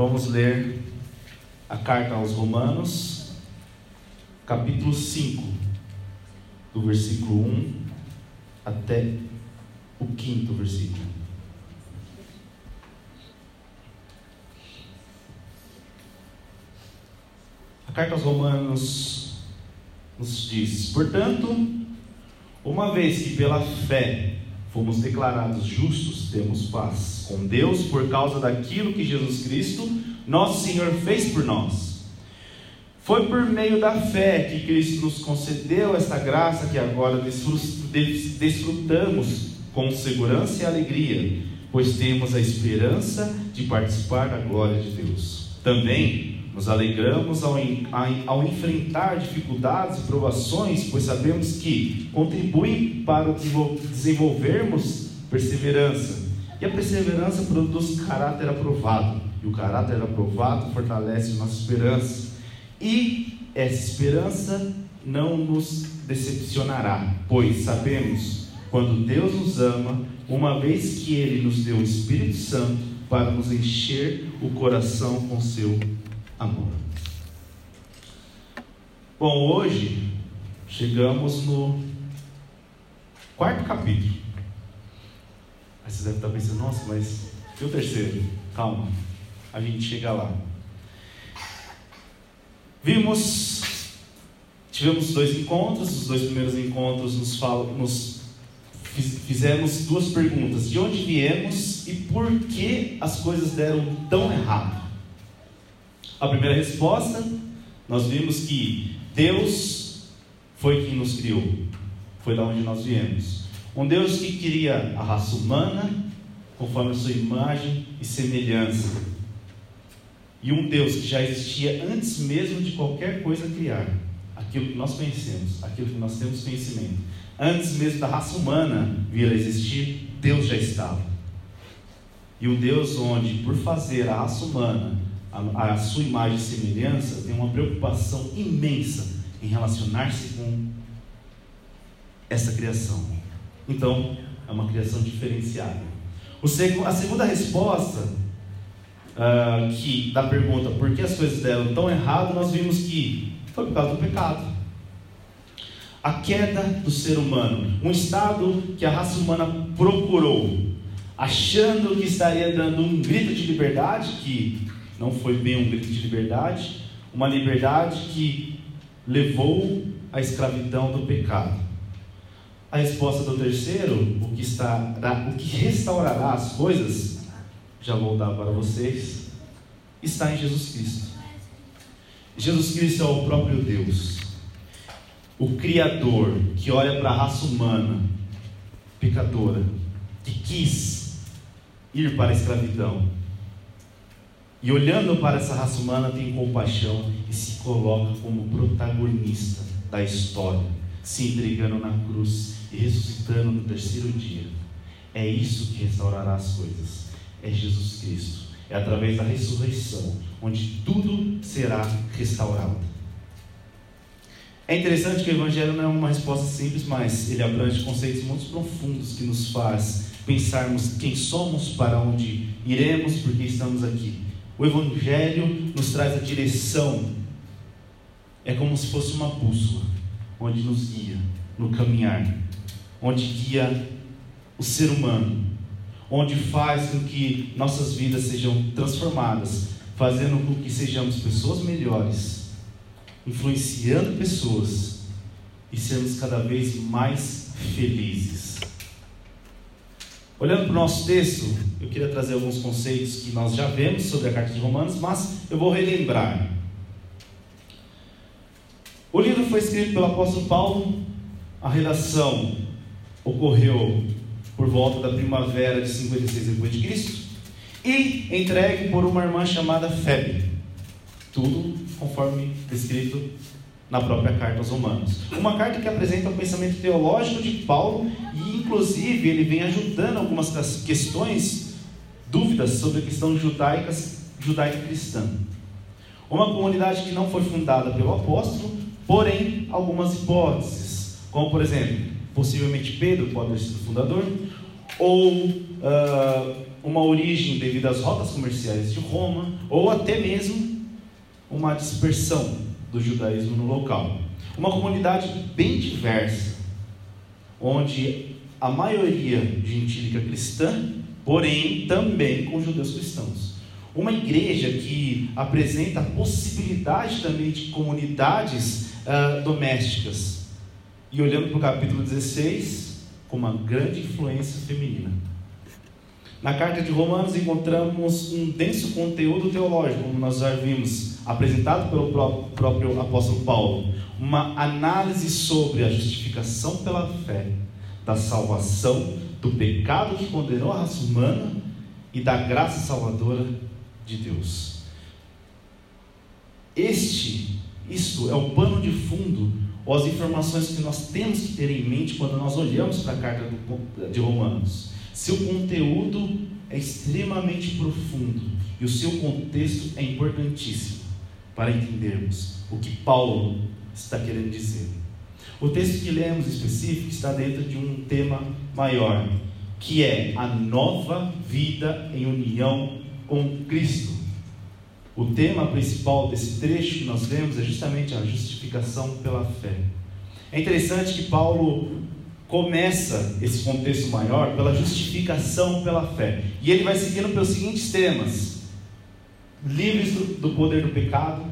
Vamos ler a carta aos Romanos, capítulo 5, do versículo 1 até o quinto versículo. A carta aos Romanos nos diz: Portanto, uma vez que pela fé fomos declarados justos, temos paz com Deus por causa daquilo que Jesus Cristo, nosso Senhor, fez por nós. Foi por meio da fé que Cristo nos concedeu esta graça que agora desfrutamos com segurança e alegria, pois temos a esperança de participar da glória de Deus. Também nos alegramos ao, ao, enfrentar dificuldades e provações, pois sabemos que contribuem para desenvolvermos perseverança. E a perseverança produz caráter aprovado, e o caráter aprovado fortalece nossa esperança. E essa esperança não nos decepcionará, pois sabemos quando Deus nos ama, uma vez que Ele nos deu o Espírito Santo para nos encher o coração com seu amor. Bom, hoje chegamos no quarto capítulo. Aí você deve estar pensando, nossa, mas e o terceiro? Calma, a gente chega lá. Vimos, tivemos dois encontros, os dois primeiros encontros nos, falam, nos fizemos duas perguntas: de onde viemos e por que as coisas deram tão errado? A primeira resposta, nós vimos que Deus foi quem nos criou, foi da onde nós viemos. Um Deus que queria a raça humana conforme a sua imagem e semelhança. E um Deus que já existia antes mesmo de qualquer coisa criar. Aquilo que nós conhecemos, aquilo que nós temos conhecimento. Antes mesmo da raça humana vir a existir, Deus já estava. E um Deus onde, por fazer a raça humana a, a sua imagem e semelhança, tem uma preocupação imensa em relacionar-se com essa criação. Então, é uma criação diferenciada. Seg a segunda resposta uh, que da pergunta por que as coisas deram tão errado, nós vimos que foi por causa do pecado. A queda do ser humano, um estado que a raça humana procurou, achando que estaria dando um grito de liberdade, que não foi bem um grito de liberdade, uma liberdade que levou à escravidão do pecado. A resposta do terceiro, o que, está, o que restaurará as coisas, já vou dar para vocês, está em Jesus Cristo. Jesus Cristo é o próprio Deus, o Criador que olha para a raça humana, pecadora, que quis ir para a escravidão e olhando para essa raça humana, tem compaixão e se coloca como protagonista da história, se entregando na cruz e ressuscitando no terceiro dia. É isso que restaurará as coisas. É Jesus Cristo. É através da ressurreição, onde tudo será restaurado. É interessante que o Evangelho não é uma resposta simples, mas ele abrange conceitos muito profundos que nos faz pensarmos quem somos, para onde iremos, porque estamos aqui. O Evangelho nos traz a direção, é como se fosse uma bússola, onde nos guia no caminhar, onde guia o ser humano, onde faz com que nossas vidas sejam transformadas, fazendo com que sejamos pessoas melhores, influenciando pessoas e sermos cada vez mais felizes. Olhando para o nosso texto, eu queria trazer alguns conceitos que nós já vemos sobre a carta de Romanos, mas eu vou relembrar. O livro foi escrito pelo apóstolo Paulo, a redação ocorreu por volta da primavera de 56 d.C., e entregue por uma irmã chamada Febe. Tudo conforme descrito na própria carta aos Romanos. Uma carta que apresenta o pensamento teológico de Paulo inclusive, ele vem ajudando algumas questões, dúvidas sobre a questão judaica, judaica cristã. Uma comunidade que não foi fundada pelo apóstolo, porém, algumas hipóteses, como por exemplo, possivelmente Pedro pode ter sido fundador, ou uh, uma origem devido às rotas comerciais de Roma, ou até mesmo uma dispersão do judaísmo no local. Uma comunidade bem diversa, onde a maioria gentílica cristã, porém também com judeus cristãos. Uma igreja que apresenta a possibilidade também de comunidades uh, domésticas. E olhando para o capítulo 16, com uma grande influência feminina. Na carta de Romanos encontramos um denso conteúdo teológico, como nós já vimos, apresentado pelo próprio apóstolo Paulo. Uma análise sobre a justificação pela fé, da salvação, do pecado que condenou a raça humana e da graça salvadora de Deus. Este, isto é o pano de fundo, ou as informações que nós temos que ter em mente quando nós olhamos para a carta de Romanos. Seu conteúdo é extremamente profundo e o seu contexto é importantíssimo para entendermos o que Paulo está querendo dizer. O texto que lemos específico está dentro de um tema maior, que é a nova vida em união com Cristo. O tema principal desse trecho que nós vemos é justamente a justificação pela fé. É interessante que Paulo começa esse contexto maior pela justificação pela fé. E ele vai seguindo pelos seguintes temas: livres do, do poder do pecado,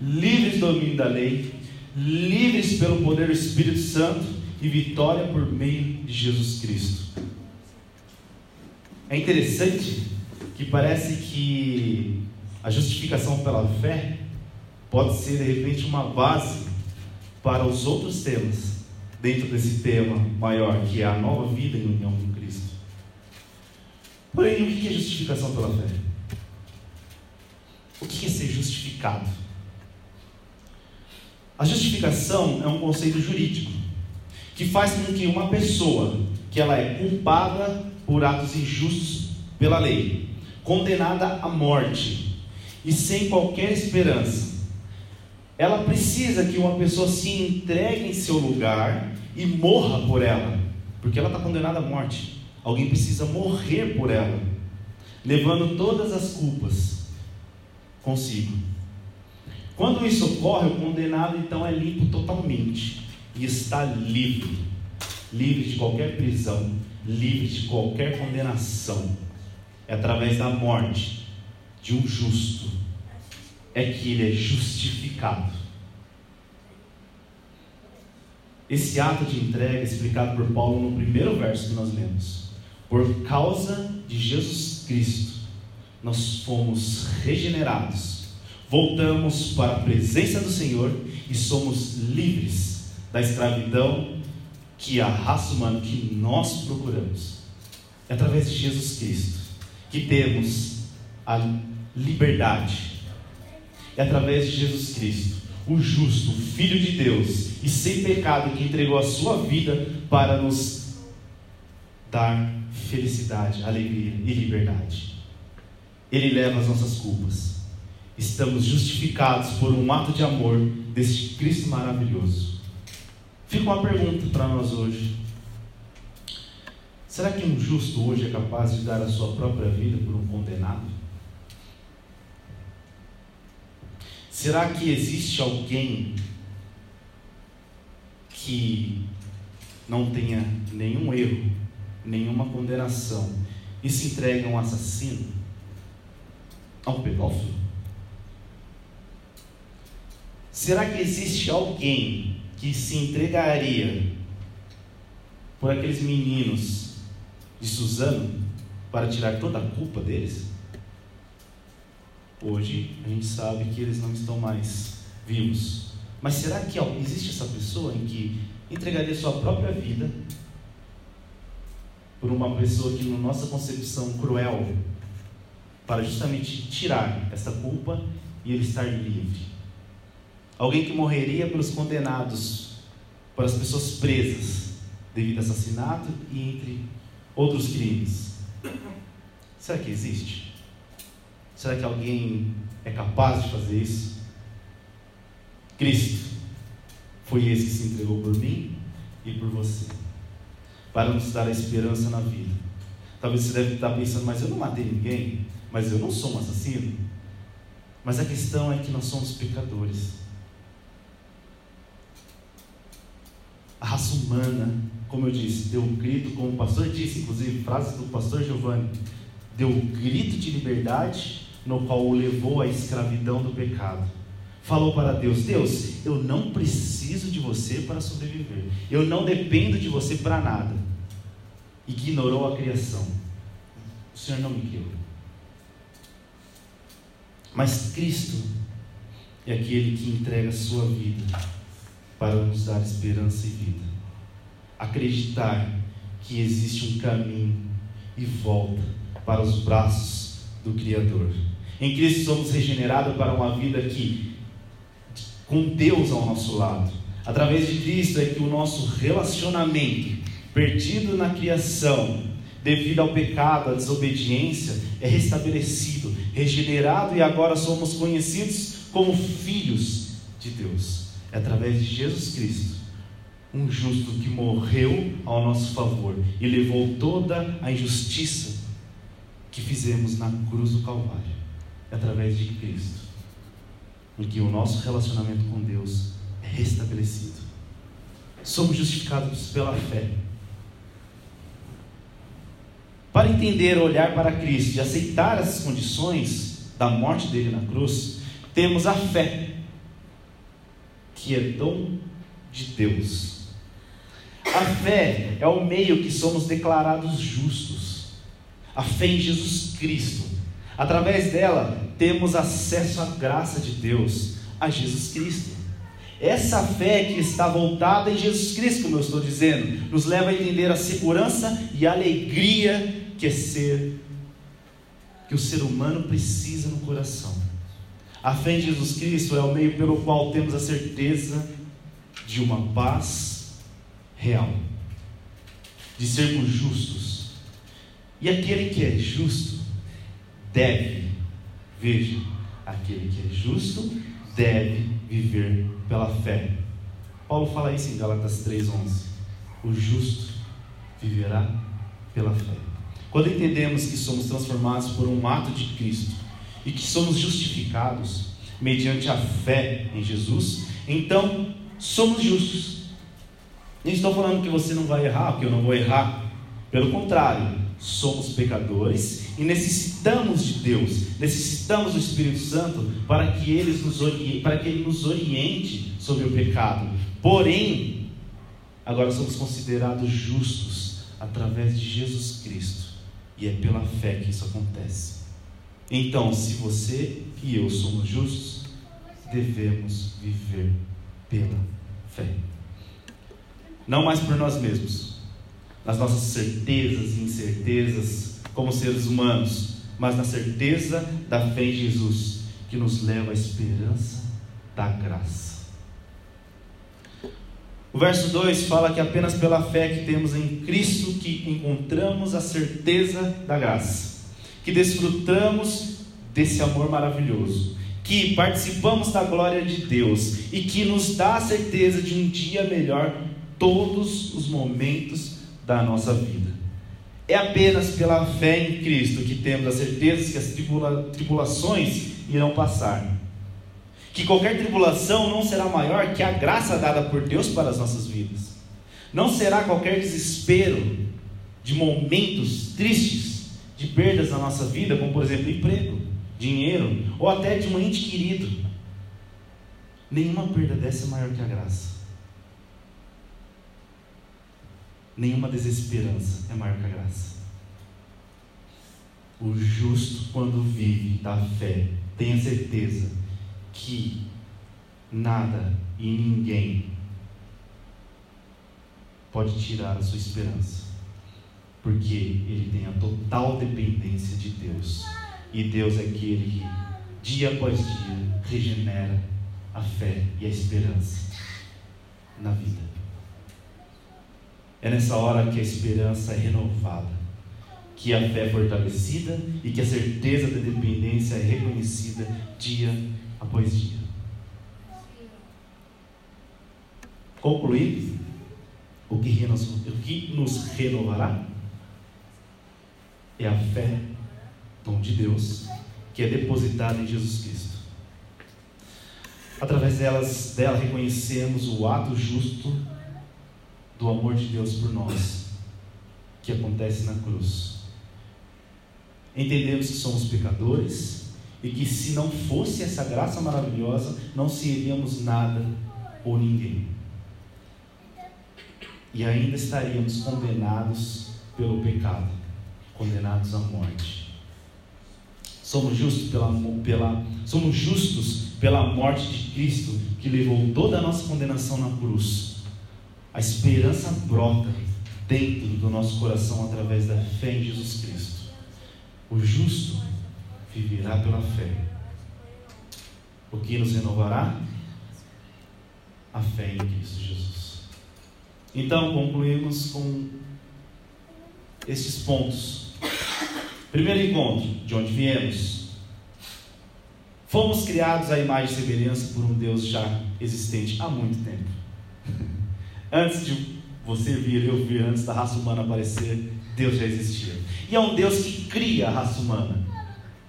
livres do domínio da lei, livres pelo poder do Espírito Santo e vitória por meio de Jesus Cristo. É interessante que parece que a justificação pela fé pode ser de repente uma base para os outros temas dentro desse tema maior, que é a nova vida em união com Cristo. Porém, o que é justificação pela fé? O que é ser justificado? A justificação é um conceito jurídico que faz com que uma pessoa que ela é culpada por atos injustos pela lei, condenada à morte e sem qualquer esperança. Ela precisa que uma pessoa se entregue em seu lugar e morra por ela, porque ela está condenada à morte. Alguém precisa morrer por ela, levando todas as culpas consigo. Quando isso ocorre, o condenado então é limpo totalmente e está livre livre de qualquer prisão, livre de qualquer condenação. É através da morte de um justo é que ele é justificado. Esse ato de entrega é explicado por Paulo no primeiro verso que nós lemos. Por causa de Jesus Cristo, nós fomos regenerados, voltamos para a presença do Senhor e somos livres da escravidão que a raça humana que nós procuramos. É através de Jesus Cristo que temos a liberdade. É através de Jesus Cristo, o justo, Filho de Deus e sem pecado, que entregou a sua vida para nos dar felicidade, alegria e liberdade. Ele leva as nossas culpas. Estamos justificados por um ato de amor deste Cristo maravilhoso. Fica uma pergunta para nós hoje. Será que um justo hoje é capaz de dar a sua própria vida por um condenado? Será que existe alguém que não tenha nenhum erro, nenhuma condenação e se entregue a um assassino, a um pedófilo? Será que existe alguém que se entregaria por aqueles meninos de Suzano para tirar toda a culpa deles? Hoje a gente sabe que eles não estão mais vivos. Mas será que existe essa pessoa em que entregaria sua própria vida por uma pessoa que, na nossa concepção cruel, para justamente tirar essa culpa e ele estar livre. Alguém que morreria pelos condenados, para as pessoas presas devido a assassinato e entre outros crimes. Será que existe? Será que alguém é capaz de fazer isso? Cristo foi esse que se entregou por mim e por você, para nos dar a esperança na vida. Talvez você deve estar pensando, mas eu não matei ninguém, mas eu não sou um assassino. Mas a questão é que nós somos pecadores. A raça humana, como eu disse, deu um grito, como o pastor disse, inclusive, frase do pastor Giovanni, deu um grito de liberdade, no qual o levou à escravidão do pecado falou para Deus: Deus, eu não preciso de você para sobreviver, eu não dependo de você para nada. Ignorou a criação. O Senhor não me quebrou. Mas Cristo é aquele que entrega a sua vida para nos dar esperança e vida. Acreditar que existe um caminho e volta para os braços do Criador. Em Cristo somos regenerados para uma vida que com Deus ao nosso lado. Através de Cristo é que o nosso relacionamento, perdido na criação, devido ao pecado, à desobediência, é restabelecido, regenerado e agora somos conhecidos como filhos de Deus. É através de Jesus Cristo, um justo que morreu ao nosso favor e levou toda a injustiça que fizemos na cruz do Calvário. É através de Cristo em que o nosso relacionamento com Deus é restabelecido. Somos justificados pela fé. Para entender, olhar para Cristo e aceitar as condições da morte dele na cruz, temos a fé, que é dom de Deus. A fé é o meio que somos declarados justos. A fé em Jesus Cristo. Através dela, temos acesso à graça de Deus, a Jesus Cristo. Essa fé que está voltada em Jesus Cristo, como eu estou dizendo, nos leva a entender a segurança e a alegria que é ser, que o ser humano precisa no coração. A fé em Jesus Cristo é o meio pelo qual temos a certeza de uma paz real, de sermos justos. E aquele que é justo deve Veja, aquele que é justo deve viver pela fé. Paulo fala isso em Galatas 3:11. O justo viverá pela fé. Quando entendemos que somos transformados por um ato de Cristo e que somos justificados mediante a fé em Jesus, então somos justos. Não estou falando que você não vai errar, que eu não vou errar. Pelo contrário, somos pecadores e necessitamos de Deus, necessitamos do Espírito Santo para que, ele nos oriente, para que Ele nos oriente sobre o pecado. Porém, agora somos considerados justos através de Jesus Cristo, e é pela fé que isso acontece. Então, se você e eu somos justos, devemos viver pela fé. Não mais por nós mesmos, nas nossas certezas e incertezas como seres humanos, mas na certeza da fé em Jesus, que nos leva à esperança da graça. O verso 2 fala que apenas pela fé que temos em Cristo que encontramos a certeza da graça, que desfrutamos desse amor maravilhoso, que participamos da glória de Deus e que nos dá a certeza de um dia melhor todos os momentos da nossa vida. É apenas pela fé em Cristo que temos a certeza que as tribula tribulações irão passar. Que qualquer tribulação não será maior que a graça dada por Deus para as nossas vidas. Não será qualquer desespero de momentos tristes, de perdas na nossa vida, como por exemplo emprego, dinheiro ou até de um ente querido. Nenhuma perda dessa é maior que a graça. nenhuma desesperança é maior que a graça. O justo, quando vive da fé, tem a certeza que nada e ninguém pode tirar a sua esperança. Porque ele tem a total dependência de Deus. E Deus é aquele que, dia após dia, regenera a fé e a esperança na vida. É nessa hora que a esperança é renovada, que a fé é fortalecida e que a certeza da dependência é reconhecida dia após dia. Nos, o que nos renovará é a fé, dom de Deus, que é depositada em Jesus Cristo. Através delas, dela reconhecemos o ato justo do amor de Deus por nós, que acontece na cruz. Entendemos que somos pecadores e que se não fosse essa graça maravilhosa, não seríamos nada ou ninguém. E ainda estaríamos condenados pelo pecado, condenados à morte. Somos justos pela, pela, somos justos pela morte de Cristo, que levou toda a nossa condenação na cruz. A esperança brota dentro do nosso coração através da fé em Jesus Cristo. O justo viverá pela fé. O que nos renovará? A fé em Cristo Jesus. Então, concluímos com estes pontos. Primeiro encontro, de onde viemos. Fomos criados à imagem e semelhança por um Deus já existente há muito tempo. Antes de você vir, eu vir, antes da raça humana aparecer, Deus já existia. E é um Deus que cria a raça humana.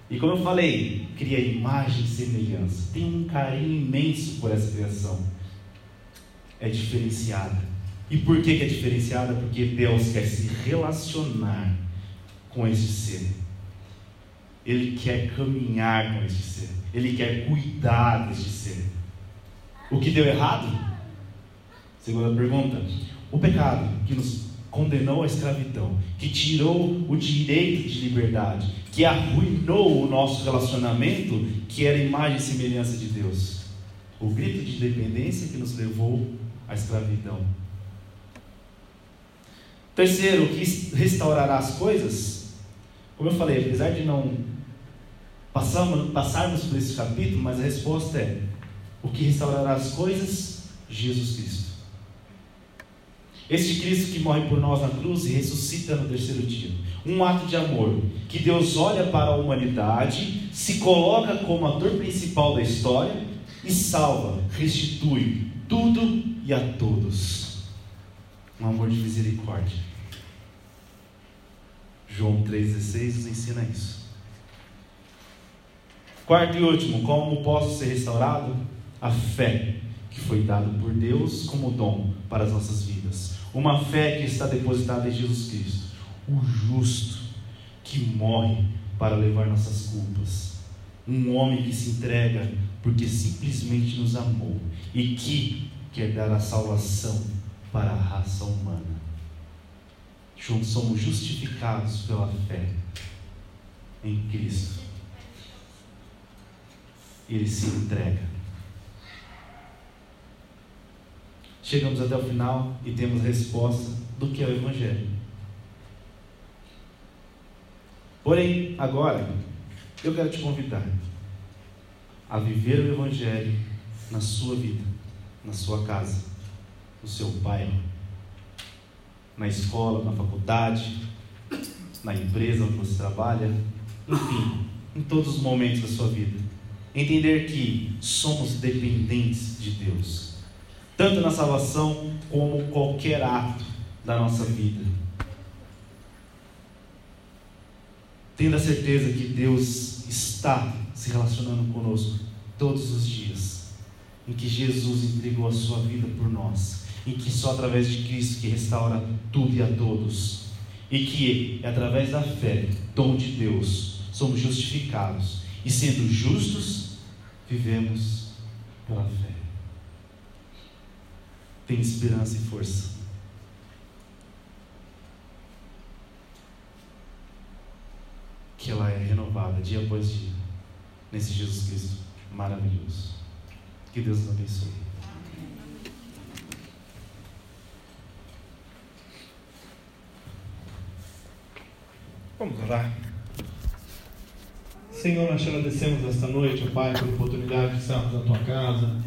E como eu falei, cria imagem e semelhança. Tem um carinho imenso por essa criação. É diferenciada. E por que, que é diferenciada? Porque Deus quer se relacionar com esse ser. Ele quer caminhar com esse ser. Ele quer cuidar desse ser. O que deu errado? Segunda pergunta. O pecado que nos condenou à escravidão, que tirou o direito de liberdade, que arruinou o nosso relacionamento, que era imagem e semelhança de Deus. O grito de independência que nos levou à escravidão. Terceiro, o que restaurará as coisas? Como eu falei, apesar de não passarmos, passarmos por esse capítulo, mas a resposta é: o que restaurará as coisas? Jesus Cristo. Este Cristo que morre por nós na cruz e ressuscita no terceiro dia. Um ato de amor que Deus olha para a humanidade, se coloca como ator principal da história e salva, restitui tudo e a todos. Um amor de misericórdia. João 3,16 nos ensina isso. Quarto e último, como posso ser restaurado? A fé que foi dado por Deus como dom para as nossas vidas. Uma fé que está depositada em Jesus Cristo, o justo que morre para levar nossas culpas. Um homem que se entrega porque simplesmente nos amou e que quer dar a salvação para a raça humana. Juntos somos justificados pela fé em Cristo. Ele se entrega chegamos até o final e temos a resposta do que é o Evangelho. Porém, agora, eu quero te convidar a viver o Evangelho na sua vida, na sua casa, no seu bairro, na escola, na faculdade, na empresa onde você trabalha, enfim, em todos os momentos da sua vida. Entender que somos dependentes de Deus tanto na salvação como qualquer ato da nossa vida. Tendo a certeza que Deus está se relacionando conosco todos os dias, em que Jesus entregou a sua vida por nós, em que só através de Cristo que restaura tudo e a todos, e que é através da fé, dom de Deus, somos justificados, e sendo justos, vivemos pela fé tem esperança e força. Que ela é renovada dia após dia nesse Jesus Cristo maravilhoso. Que Deus nos abençoe. Vamos orar. Senhor, nós te agradecemos esta noite, ó Pai, pela oportunidade de estarmos na tua casa,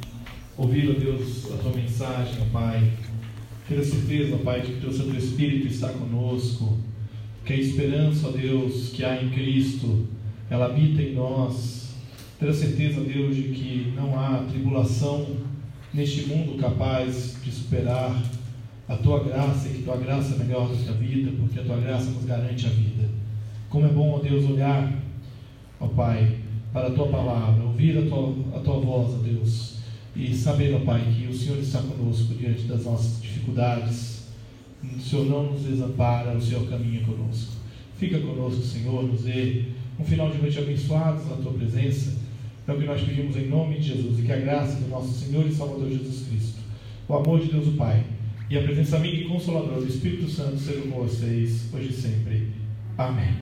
ouvir, ó Deus, a tua mensagem, ó Pai. Ter a certeza, ó Pai, de que o teu Espírito está conosco, que a esperança, ó Deus, que há em Cristo, ela habita em nós. Ter a certeza, Deus, de que não há tribulação neste mundo capaz de superar a tua graça e que tua graça é melhor do que a vida, porque a tua graça nos garante a vida. Como é bom, ó Deus, olhar, ó Pai, para a tua palavra, ouvir a tua, a tua voz, ó Deus, e saber, ó Pai, que o Senhor está conosco diante das nossas dificuldades. O Senhor não nos desampara, o Senhor caminha conosco. Fica conosco, Senhor, nos dê um final de noite abençoados na tua presença. É o que nós pedimos em nome de Jesus e que a graça do nosso Senhor e Salvador Jesus Cristo, o amor de Deus o Pai e a presença amiga e consoladora do Espírito Santo sejam com vocês hoje e sempre. Amém.